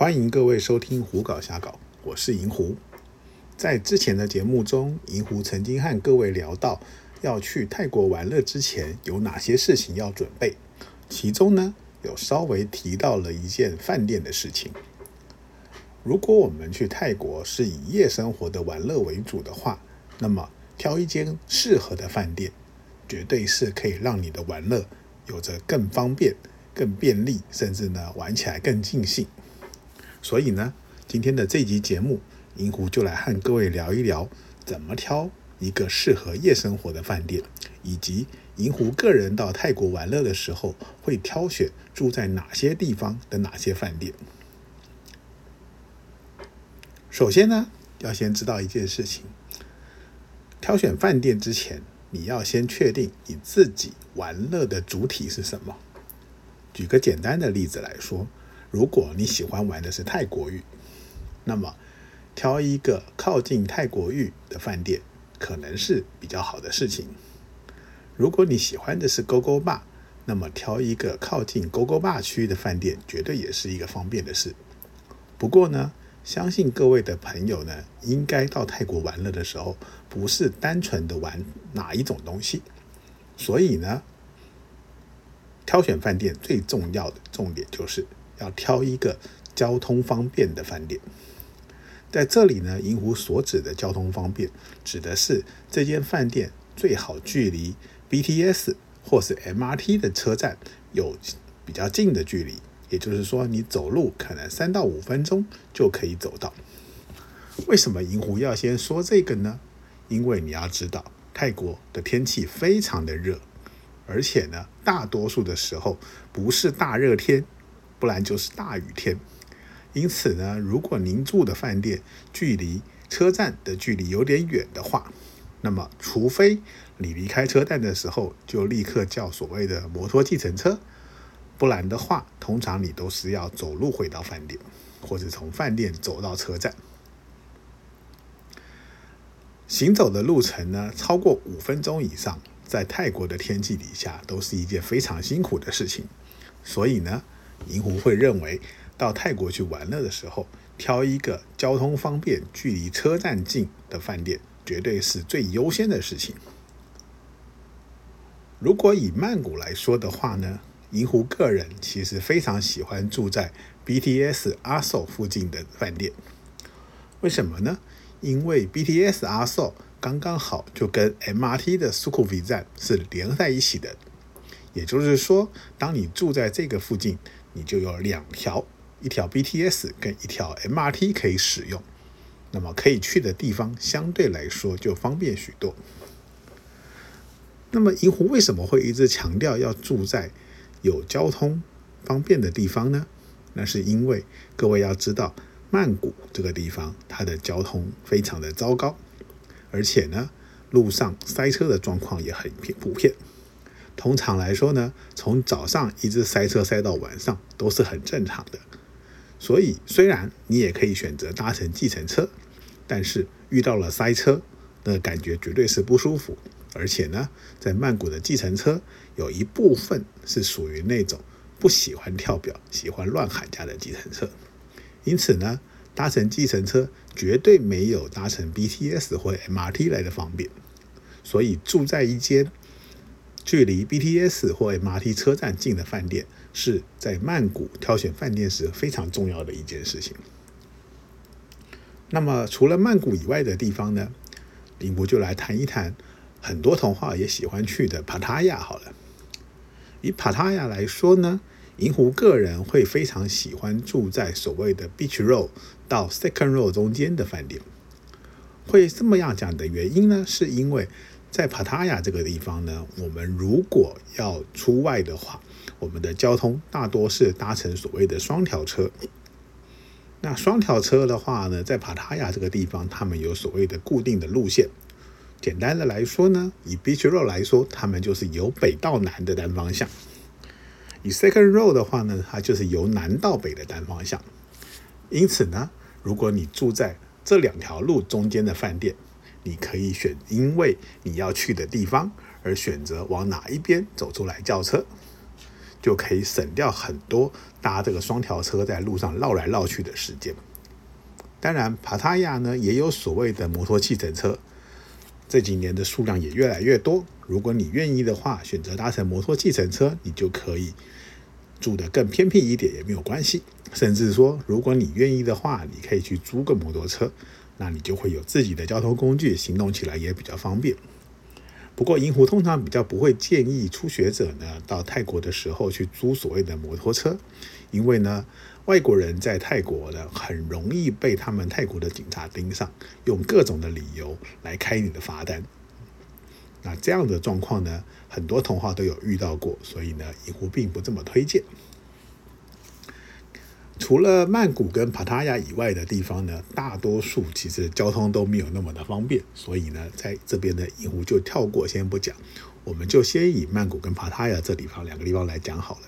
欢迎各位收听《胡搞瞎搞》，我是银狐。在之前的节目中，银狐曾经和各位聊到，要去泰国玩乐之前有哪些事情要准备。其中呢，有稍微提到了一件饭店的事情。如果我们去泰国是以夜生活的玩乐为主的话，那么挑一间适合的饭店，绝对是可以让你的玩乐有着更方便、更便利，甚至呢玩起来更尽兴。所以呢，今天的这集节目，银狐就来和各位聊一聊，怎么挑一个适合夜生活的饭店，以及银狐个人到泰国玩乐的时候会挑选住在哪些地方的哪些饭店。首先呢，要先知道一件事情：挑选饭店之前，你要先确定你自己玩乐的主体是什么。举个简单的例子来说，如果你喜欢玩的是泰国浴，那么挑一个靠近泰国浴的饭店，可能是比较好的事情。如果你喜欢的是勾勾坝，那么挑一个靠近勾勾坝区域的饭店，绝对也是一个方便的事。不过呢，相信各位的朋友呢，应该到泰国玩乐的时候，不是单纯的玩哪一种东西，所以呢，挑选饭店最重要的重点就是要挑一个交通方便的饭店。在这里呢，银湖所指的交通方便，指的是这间饭店最好距离 BTS 或是 MRT 的车站有比较近的距离。也就是说，你走路可能三到五分钟就可以走到。为什么银狐要先说这个呢？因为你要知道，泰国的天气非常的热，而且呢，大多数的时候不是大热天，不然就是大雨天。因此呢，如果您住的饭店距离车站的距离有点远的话，那么除非你离开车站的时候就立刻叫所谓的摩托计程车。不然的话，通常你都是要走路回到饭店，或者从饭店走到车站。行走的路程呢，超过五分钟以上，在泰国的天气底下，都是一件非常辛苦的事情。所以呢，银狐会认为，到泰国去玩乐的时候，挑一个交通方便、距离车站近的饭店，绝对是最优先的事情。如果以曼谷来说的话呢？银狐个人其实非常喜欢住在 BTS 阿寿附近的饭店，为什么呢？因为 BTS 阿寿刚刚好就跟 MRT 的苏库比站是连在一起的，也就是说，当你住在这个附近，你就有两条，一条 BTS 跟一条 MRT 可以使用，那么可以去的地方相对来说就方便许多。那么银湖为什么会一直强调要住在？有交通方便的地方呢？那是因为各位要知道，曼谷这个地方它的交通非常的糟糕，而且呢，路上塞车的状况也很普遍。通常来说呢，从早上一直塞车塞到晚上都是很正常的。所以，虽然你也可以选择搭乘计程车，但是遇到了塞车，那感觉绝对是不舒服。而且呢，在曼谷的计程车有一部分是属于那种不喜欢跳表、喜欢乱喊价的计程车，因此呢，搭乘计程车绝对没有搭乘 BTS 或 MRT 来的方便。所以住在一间距离 BTS 或 MRT 车站近的饭店，是在曼谷挑选饭店时非常重要的一件事情。那么除了曼谷以外的地方呢，林博就来谈一谈。很多同好也喜欢去的帕塔亚。好了，以帕塔亚来说呢，银狐个人会非常喜欢住在所谓的 Beach Road 到 Second Road 中间的饭店。会这么样讲的原因呢，是因为在帕塔亚这个地方呢，我们如果要出外的话，我们的交通大多是搭乘所谓的双条车。那双条车的话呢，在帕塔亚这个地方，他们有所谓的固定的路线。简单的来说呢，以 Beach Road 来说，他们就是由北到南的单方向；以 Second Road 的话呢，它就是由南到北的单方向。因此呢，如果你住在这两条路中间的饭店，你可以选因为你要去的地方而选择往哪一边走出来叫车。就可以省掉很多搭这个双条车在路上绕来绕去的时间。当然，帕塔亚呢也有所谓的摩托计程车，这几年的数量也越来越多。如果你愿意的话，选择搭乘摩托计程车，你就可以住得更偏僻一点也没有关系。甚至说，如果你愿意的话，你可以去租个摩托车，那你就会有自己的交通工具，行动起来也比较方便。不过，银湖通常比较不会建议初学者呢到泰国的时候去租所谓的摩托车，因为呢，外国人在泰国呢很容易被他们泰国的警察盯上，用各种的理由来开你的罚单。那这样的状况呢，很多同行都有遇到过，所以呢，银湖并不这么推荐。除了曼谷跟帕塔亚以外的地方呢，大多数其实交通都没有那么的方便，所以呢，在这边的银湖就跳过，先不讲，我们就先以曼谷跟帕塔亚这地方两个地方来讲好了。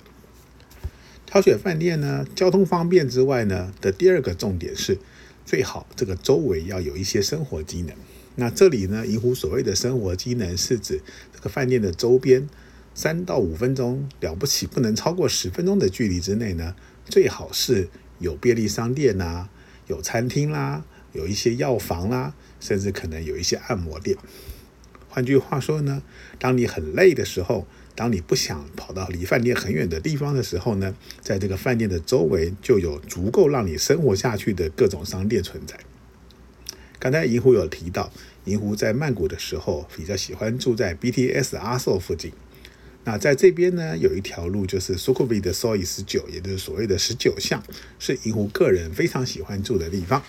挑选饭店呢，交通方便之外呢，的第二个重点是，最好这个周围要有一些生活机能。那这里呢，银湖所谓的生活机能是指这个饭店的周边三到五分钟了不起，不能超过十分钟的距离之内呢，最好是有便利商店呐，有餐厅啦，有一些药房啦，甚至可能有一些按摩店。换句话说呢，当你很累的时候，当你不想跑到离饭店很远的地方的时候呢，在这个饭店的周围就有足够让你生活下去的各种商店存在。刚才银湖有提到，银湖在曼谷的时候比较喜欢住在 BTS 阿寿附近。那在这边呢，有一条路就是 s u k h o v i 的 Soi 十九，也就是所谓的十九巷，是银湖个人非常喜欢住的地方。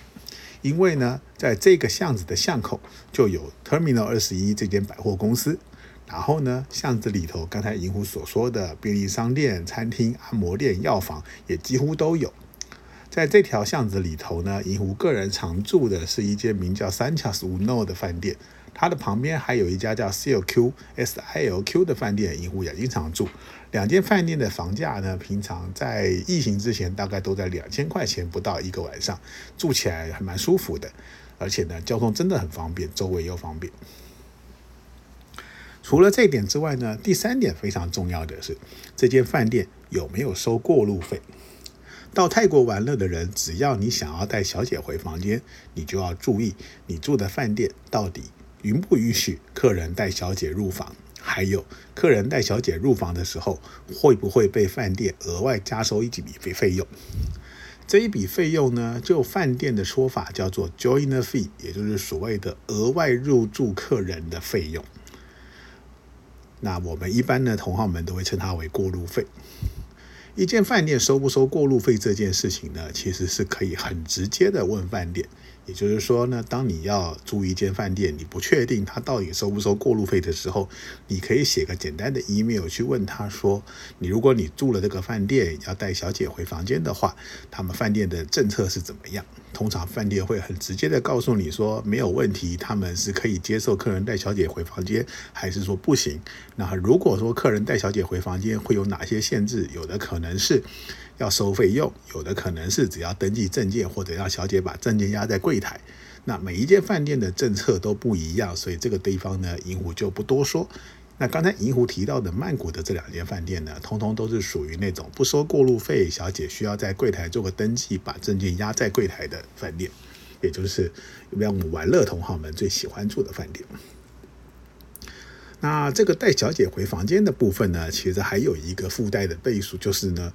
因为呢，在这个巷子的巷口就有 Terminal 二十一这间百货公司，然后呢，巷子里头刚才银湖所说的便利商店、餐厅、按摩店、药房也几乎都有。在这条巷子里头呢，银湖个人常住的是一间名叫三桥 s Uno 的饭店，它的旁边还有一家叫 CLQ S I L Q 的饭店，银户也经常住。两间饭店的房价呢，平常在疫情之前大概都在两千块钱不到一个晚上，住起来还蛮舒服的，而且呢，交通真的很方便，周围又方便。除了这一点之外呢，第三点非常重要的是，这间饭店有没有收过路费？到泰国玩乐的人，只要你想要带小姐回房间，你就要注意你住的饭店到底允不允许客人带小姐入房，还有客人带小姐入房的时候，会不会被饭店额外加收一笔费费用？这一笔费用呢，就饭店的说法叫做 joiner fee，也就是所谓的额外入住客人的费用。那我们一般呢，同行们都会称它为过路费。一间饭店收不收过路费这件事情呢，其实是可以很直接的问饭店。也就是说呢，当你要住一间饭店，你不确定他到底收不收过路费的时候，你可以写个简单的 email 去问他说：你如果你住了这个饭店，要带小姐回房间的话，他们饭店的政策是怎么样？通常饭店会很直接的告诉你说没有问题，他们是可以接受客人带小姐回房间，还是说不行？那如果说客人带小姐回房间会有哪些限制？有的可能是。要收费用，有的可能是只要登记证件，或者让小姐把证件压在柜台。那每一间饭店的政策都不一样，所以这个地方呢，银湖就不多说。那刚才银湖提到的曼谷的这两间饭店呢，通通都是属于那种不收过路费，小姐需要在柜台做个登记，把证件压在柜台的饭店，也就是让我们玩乐同好们最喜欢住的饭店。那这个带小姐回房间的部分呢，其实还有一个附带的倍数，就是呢。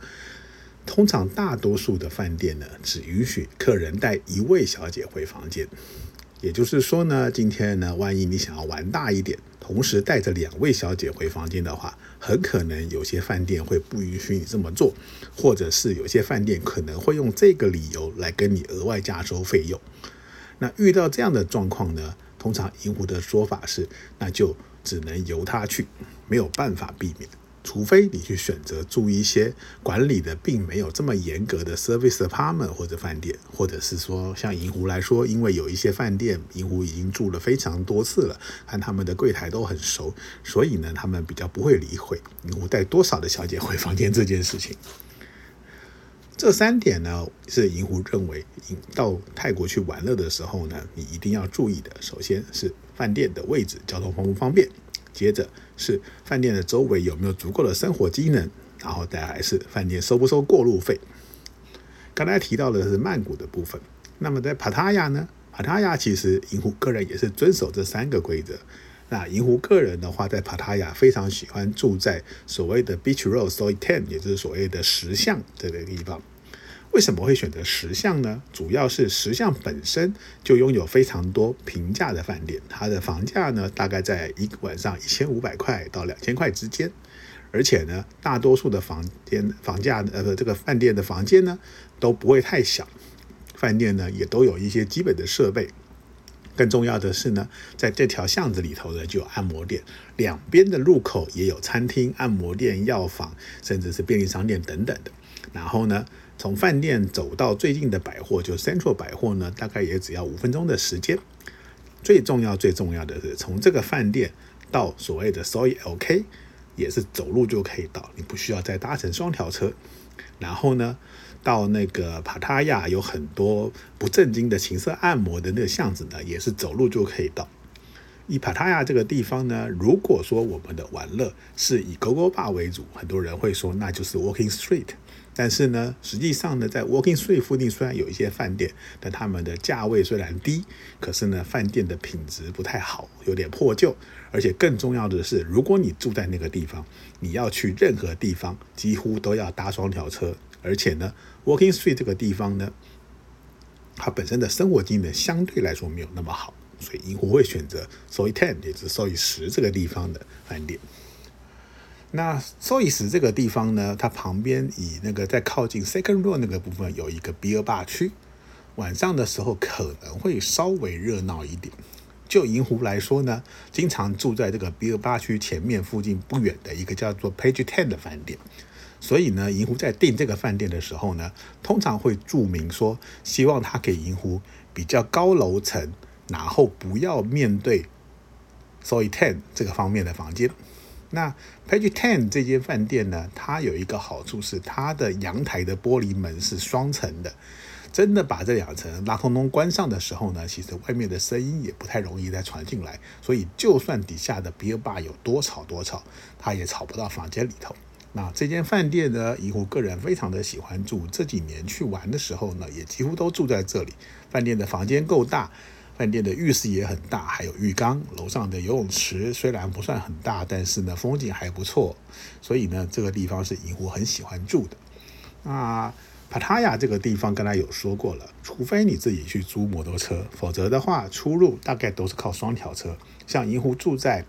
通常大多数的饭店呢，只允许客人带一位小姐回房间。也就是说呢，今天呢，万一你想要玩大一点，同时带着两位小姐回房间的话，很可能有些饭店会不允许你这么做，或者是有些饭店可能会用这个理由来跟你额外加收费用。那遇到这样的状况呢，通常银湖的说法是，那就只能由他去，没有办法避免。除非你去选择住一些管理的并没有这么严格的 service apartment 或者饭店，或者是说像银湖来说，因为有一些饭店银湖已经住了非常多次了，和他们的柜台都很熟，所以呢，他们比较不会理会银湖带多少的小姐回房间这件事情。这三点呢，是银湖认为到泰国去玩乐的时候呢，你一定要注意的。首先是饭店的位置，交通方不方便。接着是饭店的周围有没有足够的生活机能，然后再来是饭店收不收过路费。刚才提到的是曼谷的部分，那么在帕塔亚呢？帕塔亚其实银湖个人也是遵守这三个规则。那银湖个人的话，在帕塔亚非常喜欢住在所谓的 Beach Road Soi Ten，也就是所谓的石像这个地方。为什么会选择石像呢？主要是石像本身就拥有非常多平价的饭店，它的房价呢大概在一个晚上一千五百块到两千块之间，而且呢，大多数的房间房价呃不这个饭店的房间呢都不会太小，饭店呢也都有一些基本的设备。更重要的是呢，在这条巷子里头呢就有按摩店，两边的入口也有餐厅、按摩店、药房，甚至是便利商店等等的。然后呢，从饭店走到最近的百货，就 Central 百货呢，大概也只要五分钟的时间。最重要、最重要的是，从这个饭店到所谓的 Soy LK，也是走路就可以到，你不需要再搭乘双条车。然后呢？到那个帕塔亚有很多不正经的情色按摩的那个巷子呢，也是走路就可以到。以帕塔亚这个地方呢，如果说我们的玩乐是以 GoGo Bar 为主，很多人会说那就是 Walking Street。但是呢，实际上呢，在 Walking Street 附近虽然有一些饭店，但他们的价位虽然低，可是呢，饭店的品质不太好，有点破旧。而且更重要的是，如果你住在那个地方，你要去任何地方，几乎都要搭双条车。而且呢，Walking Street 这个地方呢，它本身的生活机能相对来说没有那么好，所以银湖会选择 Soi Ten，也就是 Soi 十这个地方的饭店。那 Soi 十这个地方呢，它旁边以那个在靠近 Second Row 那个部分有一个 Beer Bar 区，晚上的时候可能会稍微热闹一点。就银湖来说呢，经常住在这个 Beer Bar 区前面附近不远的一个叫做 Page Ten 的饭店。所以呢，银湖在订这个饭店的时候呢，通常会注明说，希望他给银湖比较高楼层，然后不要面对 Soi Ten 这个方面的房间。那 Page Ten 这间饭店呢，它有一个好处是，它的阳台的玻璃门是双层的，真的把这两层拉通通关上的时候呢，其实外面的声音也不太容易再传进来。所以，就算底下的 Beer Bar 有多吵多吵，它也吵不到房间里头。那这间饭店呢，以我个人非常的喜欢住。这几年去玩的时候呢，也几乎都住在这里。饭店的房间够大，饭店的浴室也很大，还有浴缸。楼上的游泳池虽然不算很大，但是呢，风景还不错。所以呢，这个地方是银湖很喜欢住的。那帕塔亚这个地方，刚才有说过了，除非你自己去租摩托车，否则的话，出入大概都是靠双条车。像银湖住在。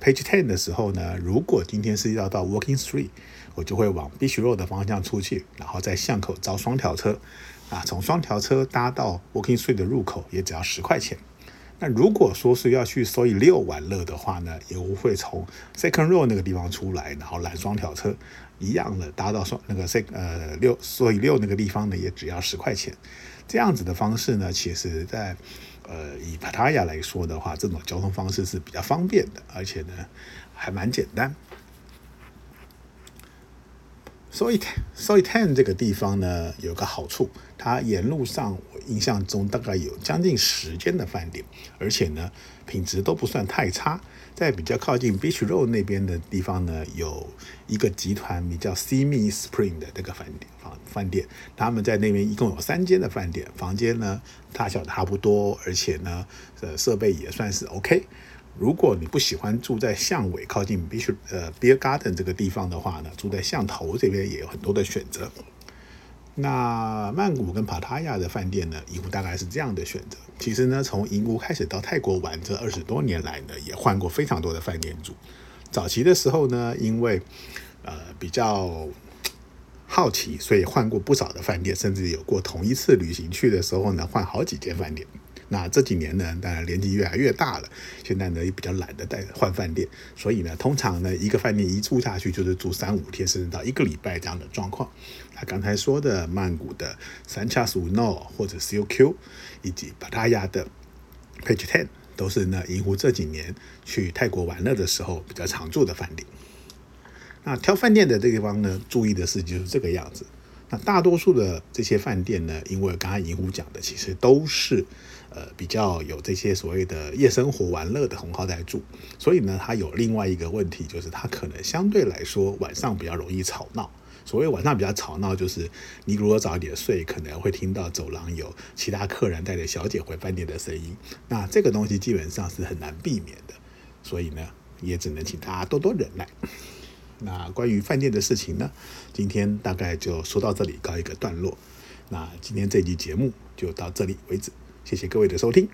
Page Ten 的时候呢，如果今天是要到 Walking Street，我就会往 Beach Road 的方向出去，然后在巷口招双条车，啊，从双条车搭到 Walking Street 的入口也只要十块钱。那如果说是要去 Soi 六玩乐的话呢，也会从 Second Row 那个地方出来，然后拦双条车，一样的搭到双那个 Sec 呃六 Soi 六那个地方呢，也只要十块钱。这样子的方式呢，其实在呃以 pataya 来说的话，这种交通方式是比较方便的，而且呢，还蛮简单。所以，Soi Ten 这个地方呢，有个好处，它沿路上我印象中大概有将近十间的饭店，而且呢，品质都不算太差。在比较靠近 Beach Road 那边的地方呢，有一个集团名叫 Simi Spring 的这个饭店房饭店，他们在那边一共有三间的饭店，房间呢大小差不多，而且呢，呃，设备也算是 OK。如果你不喜欢住在巷尾靠近 Beach 呃 Beer Garden 这个地方的话呢，住在巷头这边也有很多的选择。那曼谷跟帕塔亚的饭店呢，银湖大概是这样的选择。其实呢，从银屋开始到泰国玩这二十多年来呢，也换过非常多的饭店住。早期的时候呢，因为呃比较好奇，所以换过不少的饭店，甚至有过同一次旅行去的时候呢，换好几间饭店。那这几年呢，当然年纪越来越大了，现在呢也比较懒得带换饭店，所以呢，通常呢一个饭店一住下去就是住三五天，甚至到一个礼拜这样的状况。他刚才说的曼谷的三恰苏诺或者 COQ，以及巴达雅的 Page Ten，都是呢银湖这几年去泰国玩乐的时候比较常住的饭店。那挑饭店的这地方呢，注意的是就是这个样子。那大多数的这些饭店呢，因为刚才银湖讲的，其实都是呃比较有这些所谓的夜生活玩乐的同号在住，所以呢，它有另外一个问题，就是它可能相对来说晚上比较容易吵闹。所谓晚上比较吵闹，就是你如果早一点睡，可能会听到走廊有其他客人带着小姐回饭店的声音。那这个东西基本上是很难避免的，所以呢，也只能请大家多多忍耐。那关于饭店的事情呢，今天大概就说到这里，告一个段落。那今天这集节目就到这里为止，谢谢各位的收听。